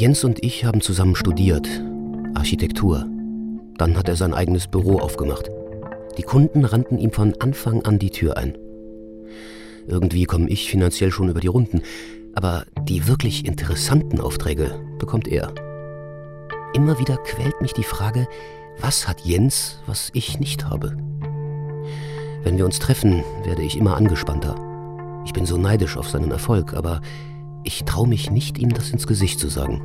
Jens und ich haben zusammen studiert, Architektur. Dann hat er sein eigenes Büro aufgemacht. Die Kunden rannten ihm von Anfang an die Tür ein. Irgendwie komme ich finanziell schon über die Runden, aber die wirklich interessanten Aufträge bekommt er. Immer wieder quält mich die Frage, was hat Jens, was ich nicht habe? Wenn wir uns treffen, werde ich immer angespannter. Ich bin so neidisch auf seinen Erfolg, aber ich traue mich nicht, ihm das ins Gesicht zu sagen.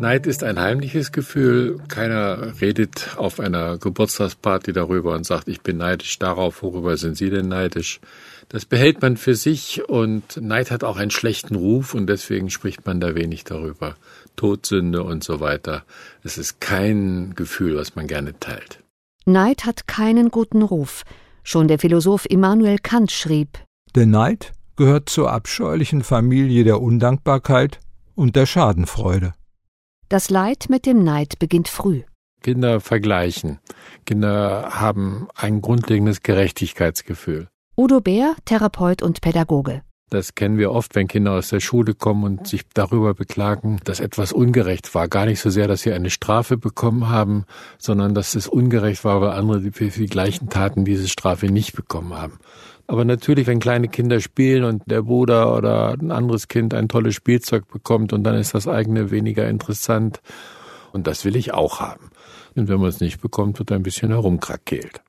Neid ist ein heimliches Gefühl. Keiner redet auf einer Geburtstagsparty darüber und sagt, ich bin neidisch darauf, worüber sind Sie denn neidisch? Das behält man für sich und Neid hat auch einen schlechten Ruf und deswegen spricht man da wenig darüber. Todsünde und so weiter. Es ist kein Gefühl, was man gerne teilt. Neid hat keinen guten Ruf. Schon der Philosoph Immanuel Kant schrieb: Der Neid gehört zur abscheulichen Familie der Undankbarkeit und der Schadenfreude. Das Leid mit dem Neid beginnt früh. Kinder vergleichen. Kinder haben ein grundlegendes Gerechtigkeitsgefühl. Udo Bär, Therapeut und Pädagoge. Das kennen wir oft, wenn Kinder aus der Schule kommen und sich darüber beklagen, dass etwas ungerecht war. Gar nicht so sehr, dass sie eine Strafe bekommen haben, sondern dass es ungerecht war, weil andere für die gleichen Taten diese Strafe nicht bekommen haben. Aber natürlich, wenn kleine Kinder spielen und der Bruder oder ein anderes Kind ein tolles Spielzeug bekommt und dann ist das eigene weniger interessant. Und das will ich auch haben. Und wenn man es nicht bekommt, wird ein bisschen herumkrakeelt.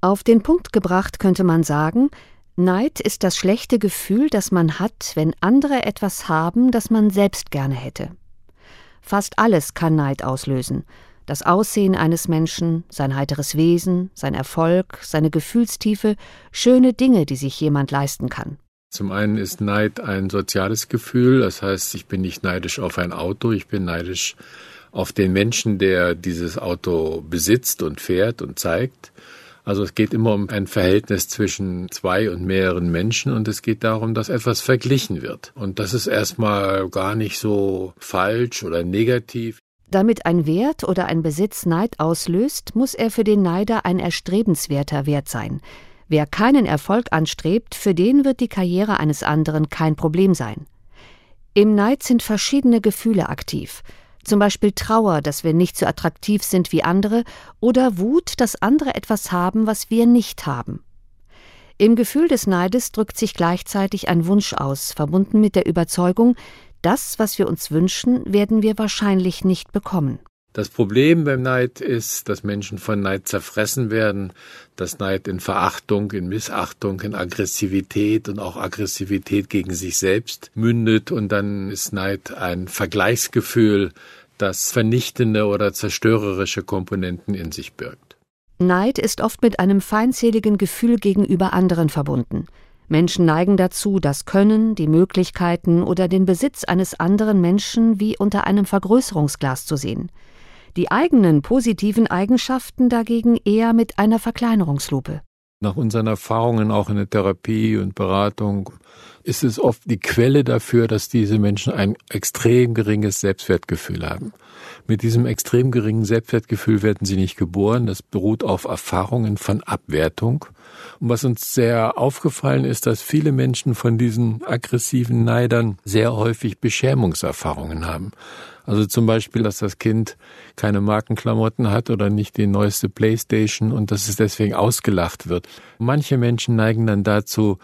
Auf den Punkt gebracht könnte man sagen, Neid ist das schlechte Gefühl, das man hat, wenn andere etwas haben, das man selbst gerne hätte. Fast alles kann Neid auslösen, das Aussehen eines Menschen, sein heiteres Wesen, sein Erfolg, seine Gefühlstiefe, schöne Dinge, die sich jemand leisten kann. Zum einen ist Neid ein soziales Gefühl, das heißt, ich bin nicht neidisch auf ein Auto, ich bin neidisch auf den Menschen, der dieses Auto besitzt und fährt und zeigt. Also es geht immer um ein Verhältnis zwischen zwei und mehreren Menschen und es geht darum, dass etwas verglichen wird. Und das ist erstmal gar nicht so falsch oder negativ. Damit ein Wert oder ein Besitz Neid auslöst, muss er für den Neider ein erstrebenswerter Wert sein. Wer keinen Erfolg anstrebt, für den wird die Karriere eines anderen kein Problem sein. Im Neid sind verschiedene Gefühle aktiv. Zum Beispiel Trauer, dass wir nicht so attraktiv sind wie andere, oder Wut, dass andere etwas haben, was wir nicht haben. Im Gefühl des Neides drückt sich gleichzeitig ein Wunsch aus, verbunden mit der Überzeugung, das, was wir uns wünschen, werden wir wahrscheinlich nicht bekommen. Das Problem beim Neid ist, dass Menschen von Neid zerfressen werden, dass Neid in Verachtung, in Missachtung, in Aggressivität und auch Aggressivität gegen sich selbst mündet und dann ist Neid ein Vergleichsgefühl, das vernichtende oder zerstörerische Komponenten in sich birgt. Neid ist oft mit einem feindseligen Gefühl gegenüber anderen verbunden. Menschen neigen dazu, das Können, die Möglichkeiten oder den Besitz eines anderen Menschen wie unter einem Vergrößerungsglas zu sehen. Die eigenen positiven Eigenschaften dagegen eher mit einer Verkleinerungslupe. Nach unseren Erfahrungen auch in der Therapie und Beratung ist es oft die Quelle dafür, dass diese Menschen ein extrem geringes Selbstwertgefühl haben. Mit diesem extrem geringen Selbstwertgefühl werden sie nicht geboren. Das beruht auf Erfahrungen von Abwertung. Und was uns sehr aufgefallen ist, dass viele Menschen von diesen aggressiven Neidern sehr häufig Beschämungserfahrungen haben. Also zum Beispiel, dass das Kind keine Markenklamotten hat oder nicht die neueste Playstation und dass es deswegen ausgelacht wird. Manche Menschen neigen dann dazu,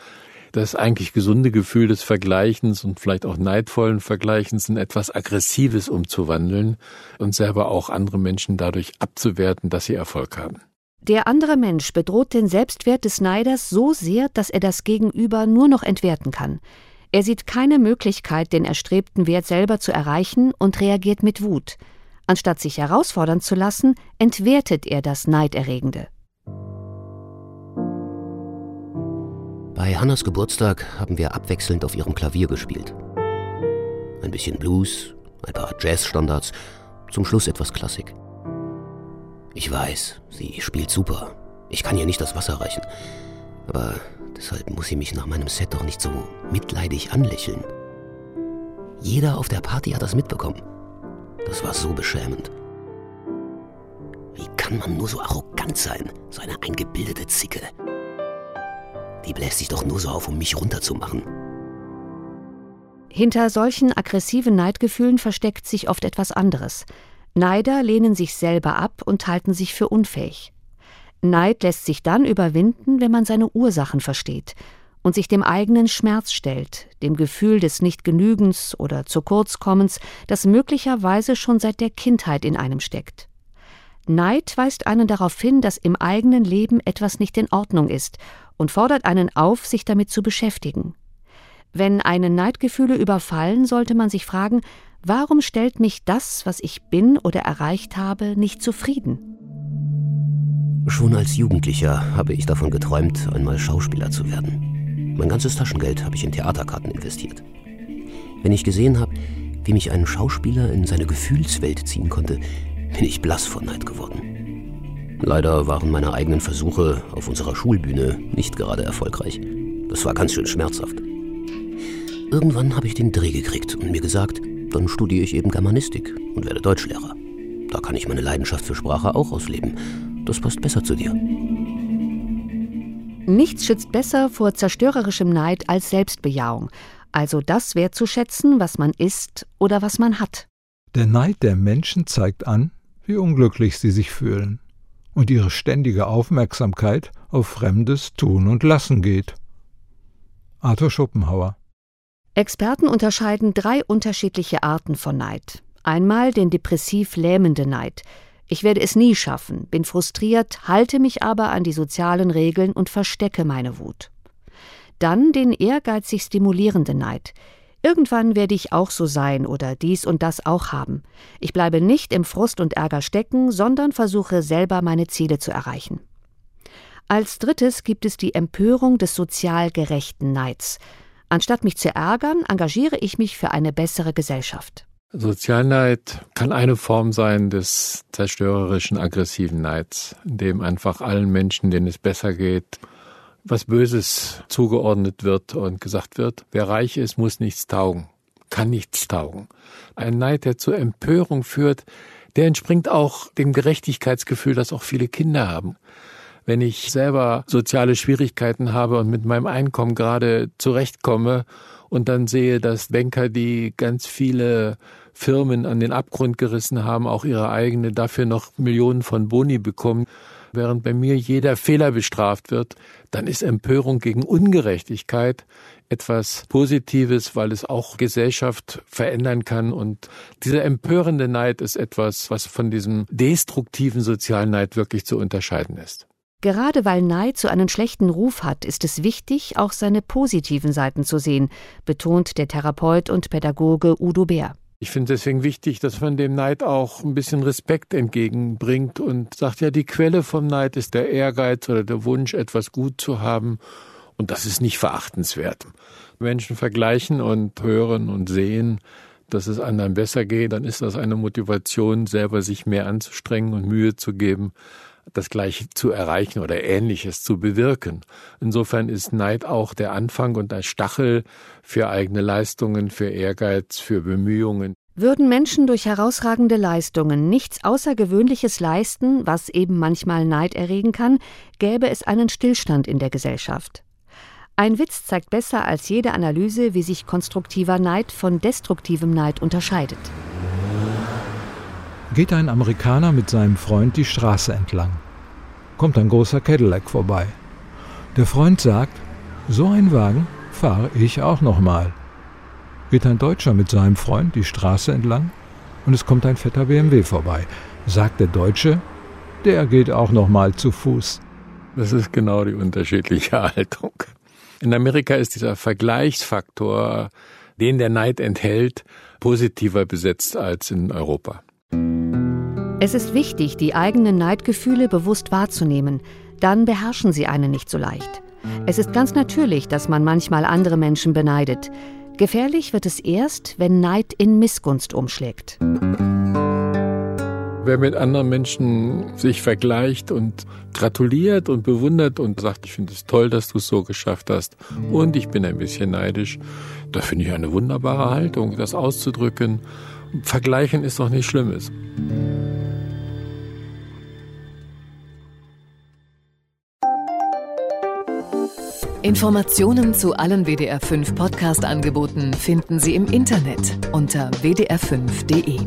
das eigentlich gesunde Gefühl des Vergleichens und vielleicht auch neidvollen Vergleichens in etwas Aggressives umzuwandeln und selber auch andere Menschen dadurch abzuwerten, dass sie Erfolg haben. Der andere Mensch bedroht den Selbstwert des Neiders so sehr, dass er das Gegenüber nur noch entwerten kann. Er sieht keine Möglichkeit, den erstrebten Wert selber zu erreichen und reagiert mit Wut. Anstatt sich herausfordern zu lassen, entwertet er das Neiderregende. Bei Hannas Geburtstag haben wir abwechselnd auf ihrem Klavier gespielt. Ein bisschen Blues, ein paar Jazzstandards, zum Schluss etwas Klassik. Ich weiß, sie spielt super. Ich kann ihr nicht das Wasser reichen. Aber deshalb muss sie mich nach meinem Set doch nicht so mitleidig anlächeln. Jeder auf der Party hat das mitbekommen. Das war so beschämend. Wie kann man nur so arrogant sein, so eine eingebildete Zicke?. Die bläst sich doch nur so auf, um mich runterzumachen. Hinter solchen aggressiven Neidgefühlen versteckt sich oft etwas anderes. Neider lehnen sich selber ab und halten sich für unfähig. Neid lässt sich dann überwinden, wenn man seine Ursachen versteht und sich dem eigenen Schmerz stellt, dem Gefühl des Nichtgenügens oder zu Kurzkommens, das möglicherweise schon seit der Kindheit in einem steckt. Neid weist einen darauf hin, dass im eigenen Leben etwas nicht in Ordnung ist und fordert einen auf, sich damit zu beschäftigen. Wenn einen Neidgefühle überfallen, sollte man sich fragen, warum stellt mich das, was ich bin oder erreicht habe, nicht zufrieden? Schon als Jugendlicher habe ich davon geträumt, einmal Schauspieler zu werden. Mein ganzes Taschengeld habe ich in Theaterkarten investiert. Wenn ich gesehen habe, wie mich ein Schauspieler in seine Gefühlswelt ziehen konnte, bin ich blass vor Neid geworden. Leider waren meine eigenen Versuche auf unserer Schulbühne nicht gerade erfolgreich. Das war ganz schön schmerzhaft. Irgendwann habe ich den Dreh gekriegt und mir gesagt, dann studiere ich eben Germanistik und werde Deutschlehrer. Da kann ich meine Leidenschaft für Sprache auch ausleben. Das passt besser zu dir. Nichts schützt besser vor zerstörerischem Neid als Selbstbejahung, also das wertzuschätzen, was man ist oder was man hat. Der Neid der Menschen zeigt an, wie unglücklich sie sich fühlen und ihre ständige Aufmerksamkeit auf fremdes Tun und Lassen geht. Arthur Schopenhauer Experten unterscheiden drei unterschiedliche Arten von Neid. Einmal den depressiv lähmenden Neid. Ich werde es nie schaffen, bin frustriert, halte mich aber an die sozialen Regeln und verstecke meine Wut. Dann den ehrgeizig stimulierenden Neid. Irgendwann werde ich auch so sein oder dies und das auch haben. Ich bleibe nicht im Frust und Ärger stecken, sondern versuche selber meine Ziele zu erreichen. Als drittes gibt es die Empörung des sozial gerechten Neids. Anstatt mich zu ärgern, engagiere ich mich für eine bessere Gesellschaft. Sozialneid kann eine Form sein des zerstörerischen, aggressiven Neids, in dem einfach allen Menschen, denen es besser geht, was Böses zugeordnet wird und gesagt wird, wer reich ist, muss nichts taugen, kann nichts taugen. Ein Neid, der zur Empörung führt, der entspringt auch dem Gerechtigkeitsgefühl, das auch viele Kinder haben wenn ich selber soziale Schwierigkeiten habe und mit meinem Einkommen gerade zurechtkomme und dann sehe, dass Banker, die ganz viele Firmen an den Abgrund gerissen haben, auch ihre eigene dafür noch Millionen von Boni bekommen, während bei mir jeder Fehler bestraft wird, dann ist Empörung gegen Ungerechtigkeit etwas Positives, weil es auch Gesellschaft verändern kann. Und dieser empörende Neid ist etwas, was von diesem destruktiven Sozialneid wirklich zu unterscheiden ist. Gerade weil Neid so einen schlechten Ruf hat, ist es wichtig, auch seine positiven Seiten zu sehen, betont der Therapeut und Pädagoge Udo Bär. Ich finde deswegen wichtig, dass man dem Neid auch ein bisschen Respekt entgegenbringt und sagt, ja, die Quelle vom Neid ist der Ehrgeiz oder der Wunsch, etwas gut zu haben. Und das ist nicht verachtenswert. Menschen vergleichen und hören und sehen, dass es anderen besser geht, dann ist das eine Motivation, selber sich mehr anzustrengen und Mühe zu geben, das Gleiche zu erreichen oder Ähnliches zu bewirken. Insofern ist Neid auch der Anfang und ein Stachel für eigene Leistungen, für Ehrgeiz, für Bemühungen. Würden Menschen durch herausragende Leistungen nichts Außergewöhnliches leisten, was eben manchmal Neid erregen kann, gäbe es einen Stillstand in der Gesellschaft. Ein Witz zeigt besser als jede Analyse, wie sich konstruktiver Neid von destruktivem Neid unterscheidet geht ein Amerikaner mit seinem Freund die Straße entlang. Kommt ein großer Cadillac vorbei. Der Freund sagt, so ein Wagen fahre ich auch noch mal. Geht ein Deutscher mit seinem Freund die Straße entlang und es kommt ein fetter BMW vorbei. Sagt der Deutsche, der geht auch noch mal zu Fuß. Das ist genau die unterschiedliche Haltung. In Amerika ist dieser Vergleichsfaktor, den der Neid enthält, positiver besetzt als in Europa. Es ist wichtig, die eigenen Neidgefühle bewusst wahrzunehmen, dann beherrschen sie einen nicht so leicht. Es ist ganz natürlich, dass man manchmal andere Menschen beneidet. Gefährlich wird es erst, wenn Neid in Missgunst umschlägt. Wer mit anderen Menschen sich vergleicht und gratuliert und bewundert und sagt, ich finde es toll, dass du es so geschafft hast und ich bin ein bisschen neidisch, da finde ich eine wunderbare Haltung, das auszudrücken. Vergleichen ist doch nichts Schlimmes. Informationen zu allen WDR5 Podcast-Angeboten finden Sie im Internet unter wdr5.de.